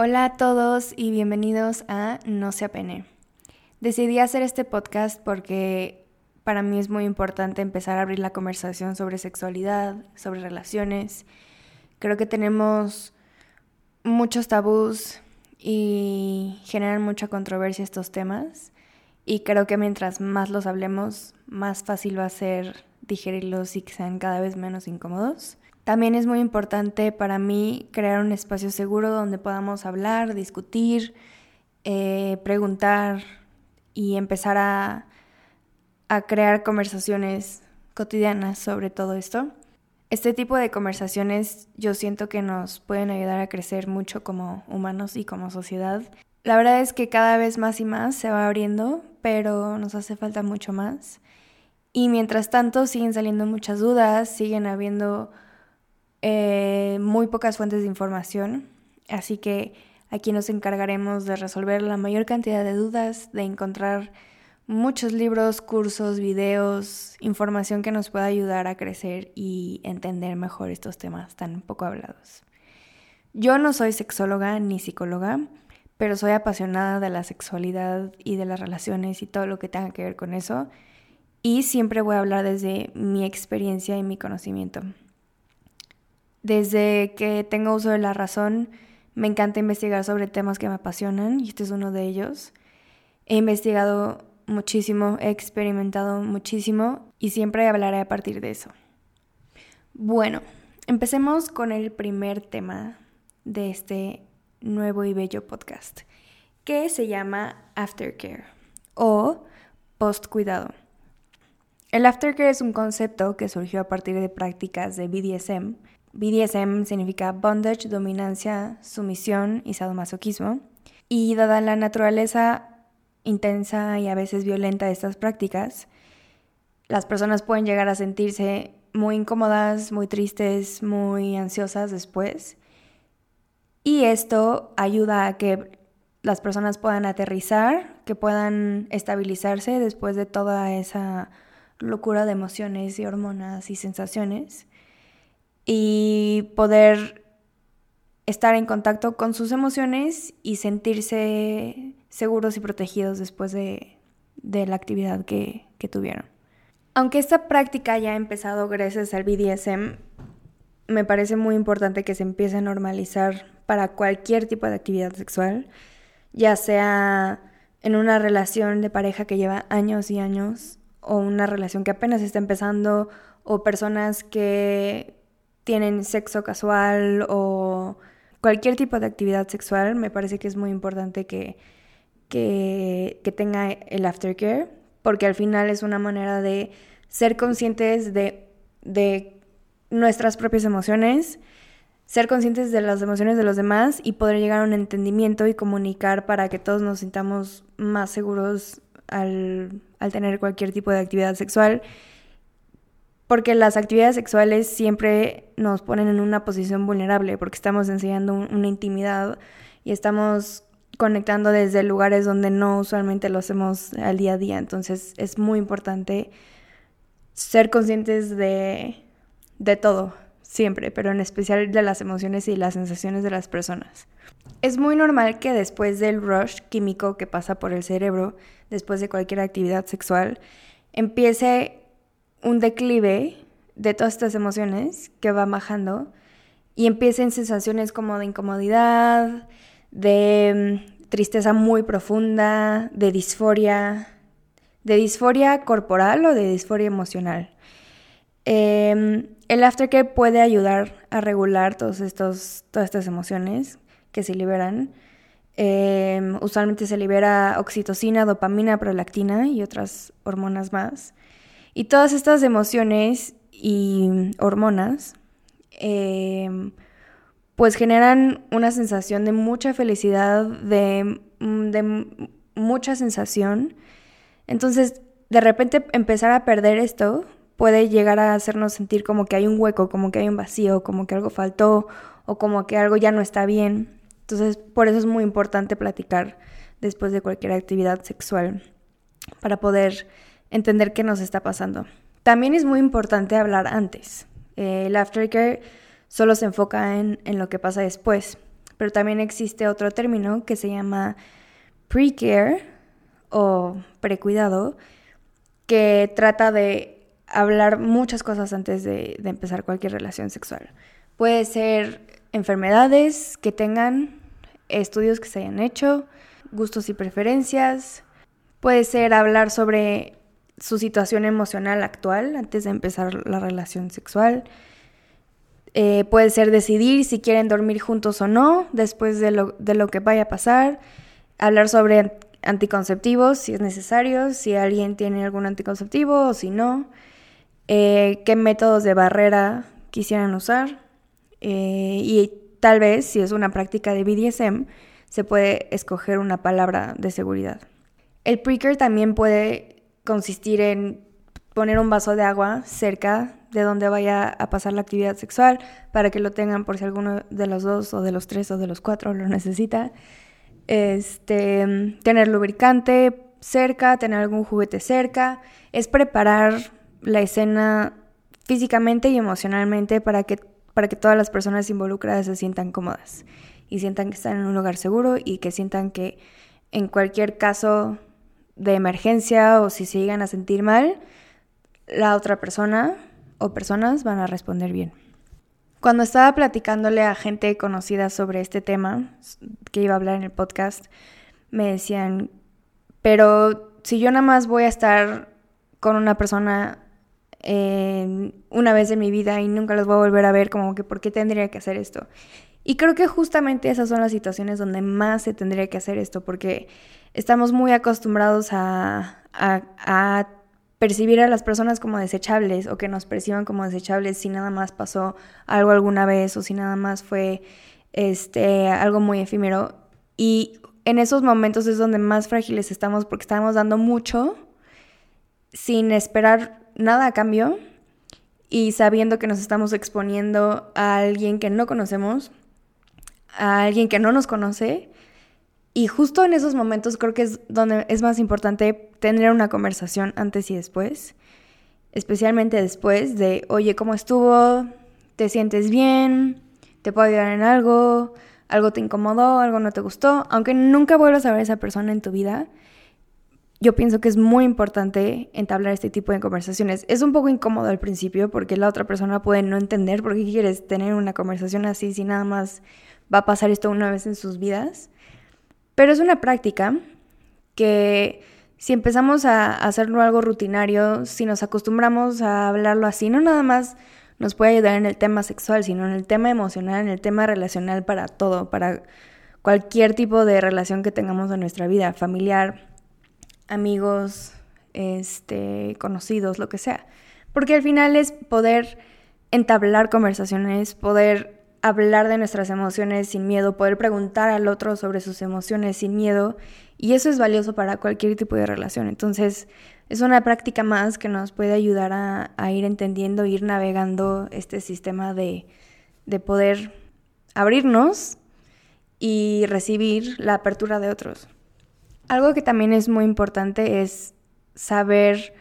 Hola a todos y bienvenidos a No se apene. Decidí hacer este podcast porque para mí es muy importante empezar a abrir la conversación sobre sexualidad, sobre relaciones. Creo que tenemos muchos tabús y generan mucha controversia estos temas y creo que mientras más los hablemos, más fácil va a ser digerirlos y que sean cada vez menos incómodos. También es muy importante para mí crear un espacio seguro donde podamos hablar, discutir, eh, preguntar y empezar a, a crear conversaciones cotidianas sobre todo esto. Este tipo de conversaciones yo siento que nos pueden ayudar a crecer mucho como humanos y como sociedad. La verdad es que cada vez más y más se va abriendo, pero nos hace falta mucho más. Y mientras tanto siguen saliendo muchas dudas, siguen habiendo eh, muy pocas fuentes de información, así que aquí nos encargaremos de resolver la mayor cantidad de dudas, de encontrar muchos libros, cursos, videos, información que nos pueda ayudar a crecer y entender mejor estos temas tan poco hablados. Yo no soy sexóloga ni psicóloga, pero soy apasionada de la sexualidad y de las relaciones y todo lo que tenga que ver con eso, y siempre voy a hablar desde mi experiencia y mi conocimiento. Desde que tengo uso de la razón, me encanta investigar sobre temas que me apasionan y este es uno de ellos. He investigado muchísimo, he experimentado muchísimo y siempre hablaré a partir de eso. Bueno, empecemos con el primer tema de este nuevo y bello podcast, que se llama Aftercare o post cuidado. El aftercare es un concepto que surgió a partir de prácticas de BDSM BDSM significa bondage, dominancia, sumisión y sadomasoquismo. Y dada la naturaleza intensa y a veces violenta de estas prácticas, las personas pueden llegar a sentirse muy incómodas, muy tristes, muy ansiosas después. Y esto ayuda a que las personas puedan aterrizar, que puedan estabilizarse después de toda esa locura de emociones y hormonas y sensaciones y poder estar en contacto con sus emociones y sentirse seguros y protegidos después de, la actividad que, que tuvieron. Aunque esta práctica ya ha empezado gracias al BDSM, me parece muy importante que se empiece a normalizar para cualquier tipo de actividad sexual, ya sea en una relación de pareja que lleva años y años, o una relación que apenas está empezando, o personas que tienen sexo casual o cualquier tipo de actividad sexual, me parece que es muy importante que, que, tenga el aftercare, porque al final es una manera de ser conscientes de, de nuestras propias emociones, ser conscientes de las emociones de los demás y poder llegar a un entendimiento y comunicar para que todos nos sintamos más seguros al, al tener cualquier tipo de actividad sexual porque las actividades sexuales siempre nos ponen en una posición vulnerable, porque estamos enseñando una intimidad y estamos conectando desde lugares donde no usualmente lo hacemos al día a día. Entonces es muy importante ser conscientes de, de todo, siempre, pero en especial de las emociones y las sensaciones de las personas. Es muy normal que después del rush químico que pasa por el cerebro, después de cualquier actividad sexual, empiece un declive de todas estas emociones que va bajando y empiecen sensaciones como de incomodidad, de mm, tristeza muy profunda, de disforia, de disforia corporal o de disforia emocional. Em, el aftercare puede ayudar a regular todos estos, todas estas emociones que se liberan. Em, usualmente se libera oxitocina, dopamina, prolactina y otras hormonas más. Y todas estas emociones y hormonas, em, pues generan una sensación de mucha felicidad, de, mm, de mucha sensación. Entonces, de repente empezar a perder esto puede llegar a hacernos sentir como que hay un hueco, como que hay un vacío, como que algo faltó o como que algo ya no está bien. Entonces, por eso es muy importante platicar después de cualquier actividad sexual para poder entender qué nos está pasando. También es muy importante hablar antes. Eh, el aftercare solo se enfoca en, en lo que pasa después, pero también existe otro término que se llama pre-care o precuidado, que trata de hablar muchas cosas antes de, de empezar cualquier relación sexual. Puede ser enfermedades que tengan, estudios que se hayan hecho, gustos y preferencias. Puede ser hablar sobre su situación emocional actual antes de empezar la relación sexual. Eh, puede ser decidir si quieren dormir juntos o no después de lo, de lo que vaya a pasar. Hablar sobre anticonceptivos si es necesario, si alguien tiene algún anticonceptivo o si no. Eh, qué métodos de barrera quisieran usar. Eh, y tal vez, si es una práctica de BDSM, se puede escoger una palabra de seguridad. El preaker también puede consistir en poner un vaso de agua cerca de donde vaya a pasar la actividad sexual para que lo tengan por si alguno de los dos o de los tres o de los cuatro lo necesita. Este, tener lubricante cerca, tener algún juguete cerca, es preparar la escena físicamente y emocionalmente para que, para que todas las personas involucradas se sientan cómodas y sientan que están en un lugar seguro y que sientan que en cualquier caso de emergencia o si se llegan a sentir mal, la otra persona o personas van a responder bien. Cuando estaba platicándole a gente conocida sobre este tema, que iba a hablar en el podcast, me decían, pero si yo nada más voy a estar con una persona una vez en mi vida y nunca los voy a volver a ver, como que ¿por qué tendría que hacer esto? Y creo que justamente esas son las situaciones donde más se tendría que hacer esto, porque estamos muy acostumbrados a, percibir a las personas como desechables o que nos perciban como desechables si nada más pasó algo alguna vez o si nada más fue este, algo muy efímero. Y en esos momentos es donde más frágiles estamos porque estamos dando mucho sin esperar nada a cambio y sabiendo que nos estamos exponiendo a alguien que no conocemos a alguien que no nos conoce. Y justo en esos momentos creo que es donde es más importante tener una conversación antes y después. Especialmente después de, oye, ¿cómo estuvo? ¿Te sientes bien? ¿Te puedo ayudar en algo? ¿Algo te incomodó? ¿Algo no te gustó? Aunque nunca vuelvas a ver a esa persona en tu vida, yo pienso que es muy importante entablar este tipo de conversaciones. Es un poco incómodo al principio porque la otra persona puede no entender por qué quieres tener una conversación así si nada más va a pasar esto una vez en sus vidas. Pero es una práctica que si empezamos a hacerlo algo rutinario, si nos acostumbramos a hablarlo así, no nada más nos puede ayudar en el tema sexual, sino en el tema emocional, en el tema relacional para todo, para cualquier tipo de relación que tengamos en nuestra vida, familiar, amigos, este, conocidos, lo que sea. Porque al final es poder entablar conversaciones, poder hablar de nuestras emociones sin miedo, poder preguntar al otro sobre sus emociones sin miedo. Y eso es valioso para cualquier tipo de relación. Entonces, es una práctica más que nos puede ayudar a, ir entendiendo, ir navegando este sistema de, de poder abrirnos y recibir la apertura de otros. Algo que también es muy importante es saber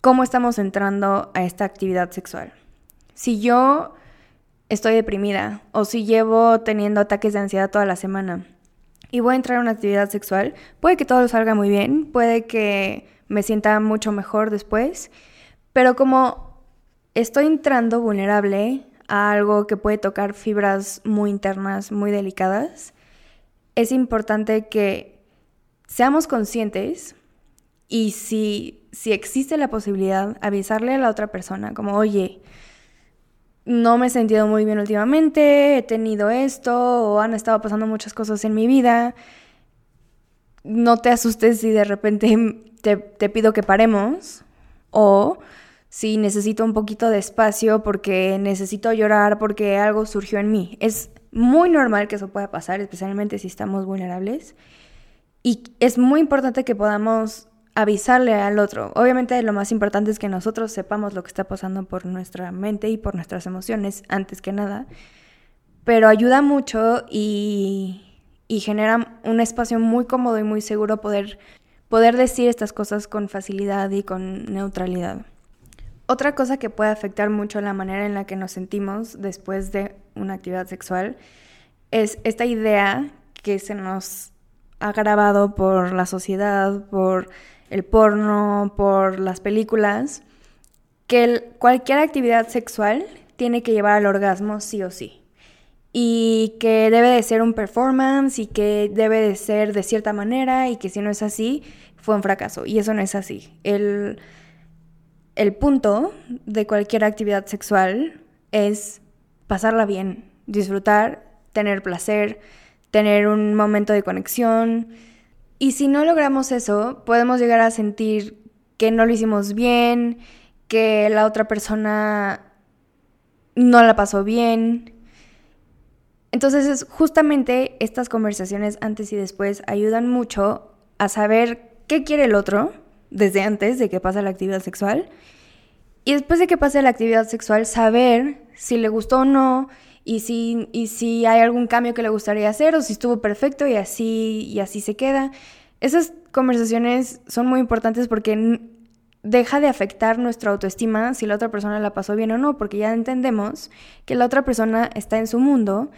cómo estamos entrando a esta actividad sexual. Si yo estoy deprimida o si llevo teniendo ataques de ansiedad toda la semana y voy a entrar a una actividad sexual, puede que todo salga muy bien, puede que me sienta mucho mejor después, pero como estoy entrando vulnerable a algo que puede tocar fibras muy internas, muy delicadas, es importante que seamos conscientes y si, si existe la posibilidad, avisarle a la otra persona como, oye, no me he sentido muy bien últimamente, he tenido esto o han estado pasando muchas cosas en mi vida. No te asustes si de repente te, pido que paremos o si necesito un poquito de espacio porque necesito llorar porque algo surgió en mí. Es muy normal que eso pueda pasar, especialmente si estamos vulnerables. Y es muy importante que podamos avisarle al otro. Obviamente lo más importante es que nosotros sepamos lo que está pasando por nuestra mente y por nuestras emociones antes que nada, pero ayuda mucho y, genera un espacio muy cómodo y muy seguro poder, poder decir estas cosas con facilidad y con neutralidad. Otra cosa que puede afectar mucho la manera en la que nos sentimos después de una actividad sexual es esta idea que se nos ha grabado por la sociedad, por el porno, por las películas, que cualquier actividad sexual tiene que llevar al orgasmo sí o sí. Y que debe de ser un performance y que debe de ser de cierta manera y que si no es así, fue un fracaso. Y eso no es así. El, el punto de cualquier actividad sexual es pasarla bien, disfrutar, tener placer, tener un momento de conexión. Y si no logramos eso, podemos llegar a sentir que no lo hicimos bien, que la otra persona no la pasó bien. Entonces, es justamente estas conversaciones antes y después ayudan mucho a saber qué quiere el otro desde antes de que pase la actividad sexual. Y después de que pase la actividad sexual, saber si le gustó o no, y si, y si hay algún cambio que le gustaría hacer o si estuvo perfecto y así, y así se queda. Esas conversaciones son muy importantes porque deja de afectar nuestra autoestima si la otra persona la pasó bien o no, porque ya entendemos que la otra persona está en su mundo,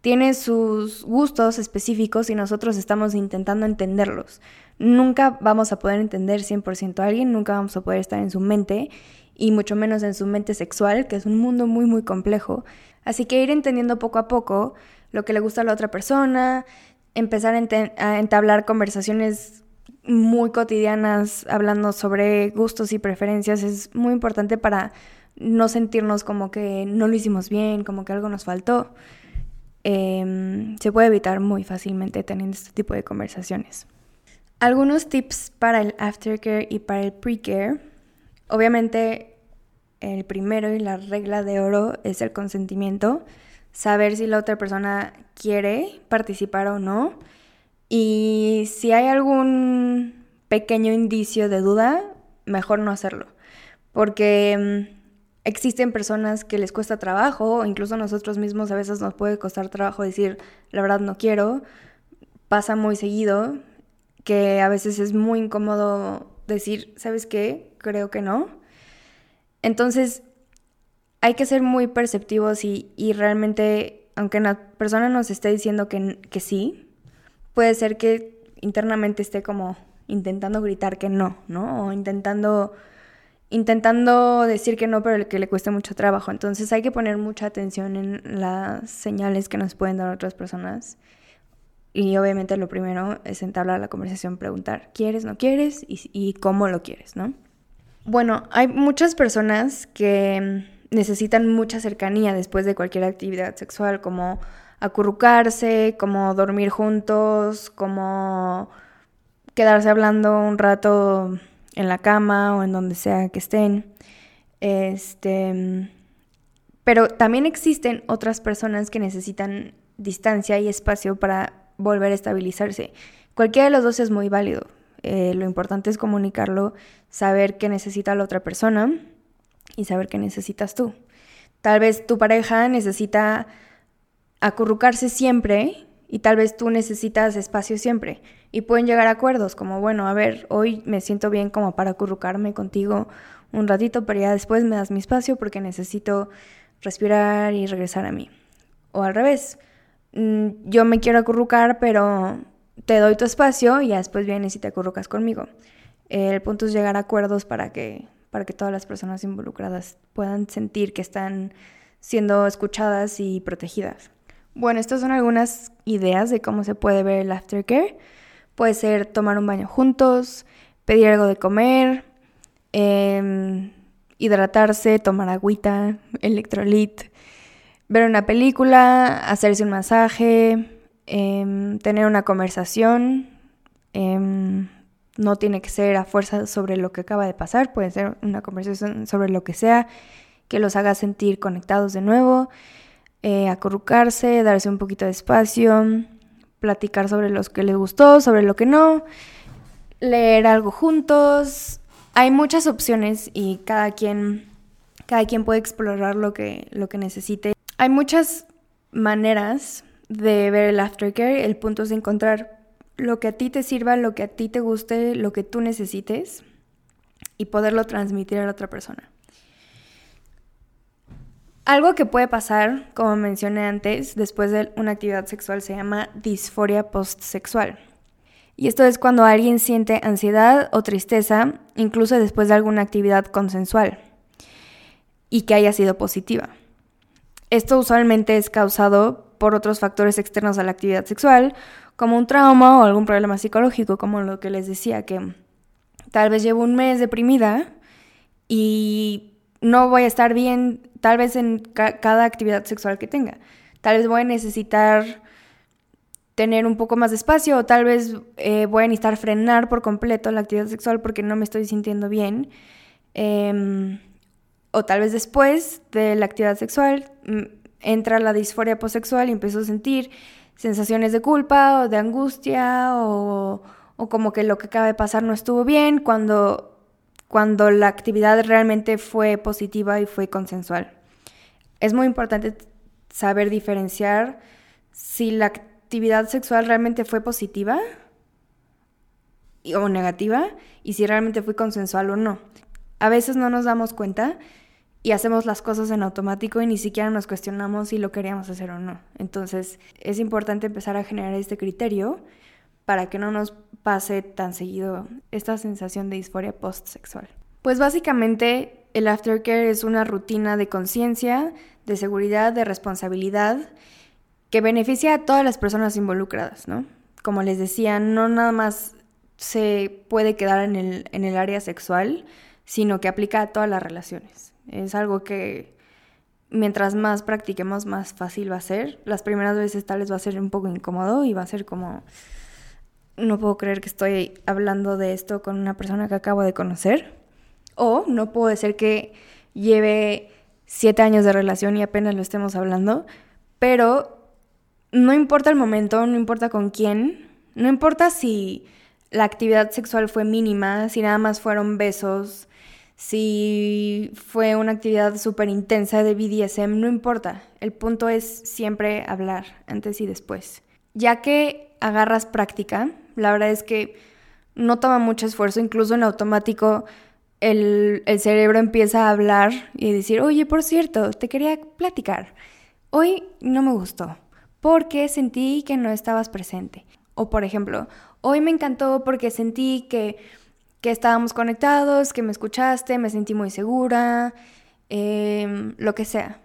tiene sus gustos específicos y nosotros estamos intentando entenderlos. Nunca vamos a poder entender 100% a alguien, nunca vamos a poder estar en su mente y mucho menos en su mente sexual, que es un mundo muy muy complejo. Así que ir entendiendo poco a poco lo que le gusta a la otra persona, empezar a, entablar conversaciones muy cotidianas hablando sobre gustos y preferencias es muy importante para no sentirnos como que no lo hicimos bien, como que algo nos faltó. Em, se puede evitar muy fácilmente teniendo este tipo de conversaciones. Algunos tips para el aftercare y para el precare. Obviamente el primero y la regla de oro es el consentimiento, saber si la otra persona quiere participar o no. Y si hay algún pequeño indicio de duda, mejor no hacerlo. Porque mm, existen personas que les cuesta trabajo, o incluso nosotros mismos a veces nos puede costar trabajo decir, la verdad no quiero. Pasa muy seguido que a veces es muy incómodo decir, ¿sabes qué? Creo que no. Entonces, hay que ser muy perceptivos y, realmente, aunque la persona nos esté diciendo que, que sí, puede ser que internamente esté como intentando gritar que no, ¿no? O intentando intentando decir que no, pero que le cueste mucho trabajo. Entonces hay que poner mucha atención en las señales que nos pueden dar otras personas. Y obviamente lo primero es entablar la conversación, preguntar, ¿quieres, no quieres? Y, y cómo lo quieres, ¿no? Bueno, hay muchas personas que necesitan mucha cercanía después de cualquier actividad sexual, como acurrucarse, como dormir juntos, como quedarse hablando un rato en la cama o en donde sea que estén. Este, pero también existen otras personas que necesitan distancia y espacio para volver a estabilizarse. Cualquiera de los dos es muy válido. Eh, lo importante es comunicarlo, saber qué necesita la otra persona y saber qué necesitas tú. Tal vez tu pareja necesita acurrucarse siempre y tal vez tú necesitas espacio siempre. Y pueden llegar acuerdos como, bueno, a ver, hoy me siento bien como para acurrucarme contigo un ratito, pero ya después me das mi espacio porque necesito respirar y regresar a mí. O al revés, mm, yo me quiero acurrucar, pero te doy tu espacio y después vienes y te acurrucas conmigo. El punto es llegar a acuerdos para que, para que todas las personas involucradas puedan sentir que están siendo escuchadas y protegidas. Bueno, estas son algunas ideas de cómo se puede ver el aftercare. Puede ser tomar un baño juntos, pedir algo de comer, em, hidratarse, tomar agüita, electrolit, ver una película, hacerse un masaje, Em, tener una conversación. Em, no tiene que ser a fuerza sobre lo que acaba de pasar, puede ser una conversación sobre lo que sea que los haga sentir conectados de nuevo, eh, acurrucarse, darse un poquito de espacio, platicar sobre lo que les gustó, sobre lo que no, leer algo juntos. Hay muchas opciones y cada quien, cada quien puede explorar lo que, lo que necesite. Hay muchas maneras de ver el aftercare, el punto es encontrar lo que a ti te sirva, lo que a ti te guste, lo que tú necesites y poderlo transmitir a la otra persona. Algo que puede pasar, como mencioné antes, después de una actividad sexual se llama disforia postsexual. Y esto es cuando alguien siente ansiedad o tristeza, incluso después de alguna actividad consensual, y que haya sido positiva. Esto usualmente es causado por otros factores externos a la actividad sexual, como un trauma o algún problema psicológico, como lo que les decía, que tal vez llevo un mes deprimida y no voy a estar bien tal vez en cada actividad sexual que tenga. Tal vez voy a necesitar tener un poco más de espacio o tal vez eh, voy a necesitar frenar por completo la actividad sexual porque no me estoy sintiendo bien. Em, o tal vez después de la actividad sexual mm, entra la disforia posexual y empiezo a sentir sensaciones de culpa o de angustia o, o como que lo que acaba de pasar no estuvo bien cuando, cuando la actividad realmente fue positiva y fue consensual. Es muy importante saber diferenciar si la actividad sexual realmente fue positiva o negativa y si realmente fue consensual o no. A veces no nos damos cuenta y hacemos las cosas en automático y ni siquiera nos cuestionamos si lo queríamos hacer o no. Entonces es importante empezar a generar este criterio para que no nos pase tan seguido esta sensación de disforia postsexual. Pues básicamente el aftercare es una rutina de conciencia, de seguridad, de responsabilidad que beneficia a todas las personas involucradas, ¿no? Como les decía, no nada más se puede quedar en el, en el área sexual, sino que aplica a todas las relaciones. Es algo que mientras más practiquemos, más fácil va a ser. Las primeras veces tal vez va a ser un poco incómodo y va a ser como, no puedo creer que estoy hablando de esto con una persona que acabo de conocer. O no puedo decir que lleve siete años de relación y apenas lo estemos hablando, pero no importa el momento, no importa con quién, no importa si la actividad sexual fue mínima, si nada más fueron besos, si fue una actividad súper intensa de BDSM, no importa. El punto es siempre hablar antes y después. Ya que agarras práctica, la verdad es que no toma mucho esfuerzo, incluso en automático el, el cerebro empieza a hablar y decir, oye, por cierto, te quería platicar. Hoy no me gustó porque sentí que no estabas presente. O por ejemplo, hoy me encantó porque sentí que, estábamos conectados, que me escuchaste, me sentí muy segura, em, lo que sea.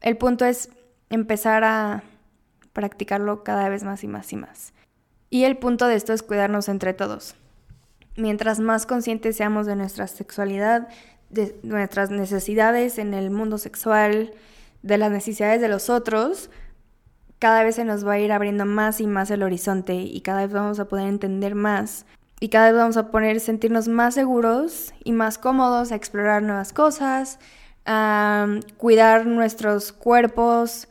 El punto es empezar a practicarlo cada vez más y más y más. Y el punto de esto es cuidarnos entre todos. Mientras más conscientes seamos de nuestra sexualidad, de nuestras necesidades en el mundo sexual, de las necesidades de los otros, cada vez se nos va a ir abriendo más y más el horizonte y cada vez vamos a poder entender más y cada vez vamos a poder sentirnos más seguros y más cómodos a explorar nuevas cosas, a cuidar nuestros cuerpos,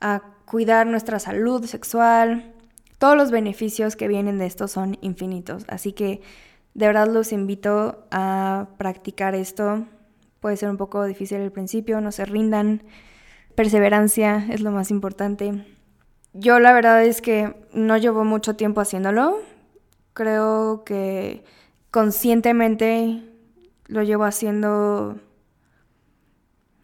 a cuidar nuestra salud sexual. Todos los beneficios que vienen de esto son infinitos, así que de verdad los invito a practicar esto. Puede ser un poco difícil al principio, no se rindan. Perseverancia es lo más importante. Yo la verdad es que no llevo mucho tiempo haciéndolo. Creo que conscientemente lo llevo haciendo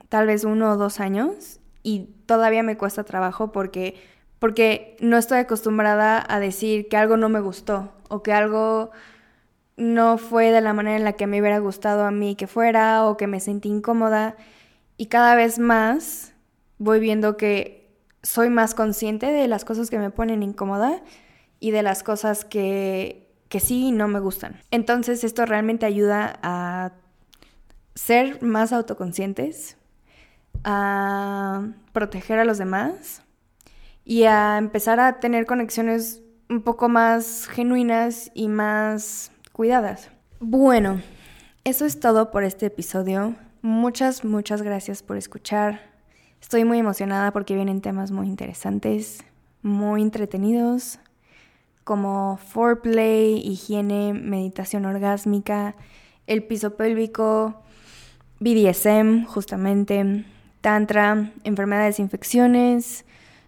tal vez uno o dos años y todavía me cuesta trabajo porque, porque no estoy acostumbrada a decir que algo no me gustó o que algo no fue de la manera en la que me hubiera gustado a mí que fuera o que me sentí incómoda. Y cada vez más voy viendo que soy más consciente de las cosas que me ponen incómoda y de las cosas que, que sí no me gustan. Entonces esto realmente ayuda a ser más autoconscientes, a proteger a los demás y a empezar a tener conexiones un poco más genuinas y más cuidadas. Bueno, eso es todo por este episodio. Muchas, muchas gracias por escuchar. Estoy muy emocionada porque vienen temas muy interesantes, muy entretenidos, como foreplay, higiene, meditación orgásmica, el piso pélvico, BDSM, justamente, tantra, enfermedades, infecciones,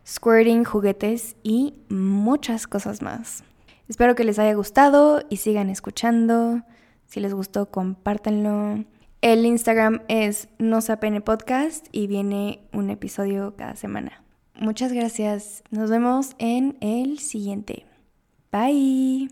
squirting, juguetes y muchas cosas más. Espero que les haya gustado y sigan escuchando. Si les gustó, compártanlo. El Instagram es Nosapene Podcast y viene un episodio cada semana. Muchas gracias. Nos vemos en el siguiente. Bye.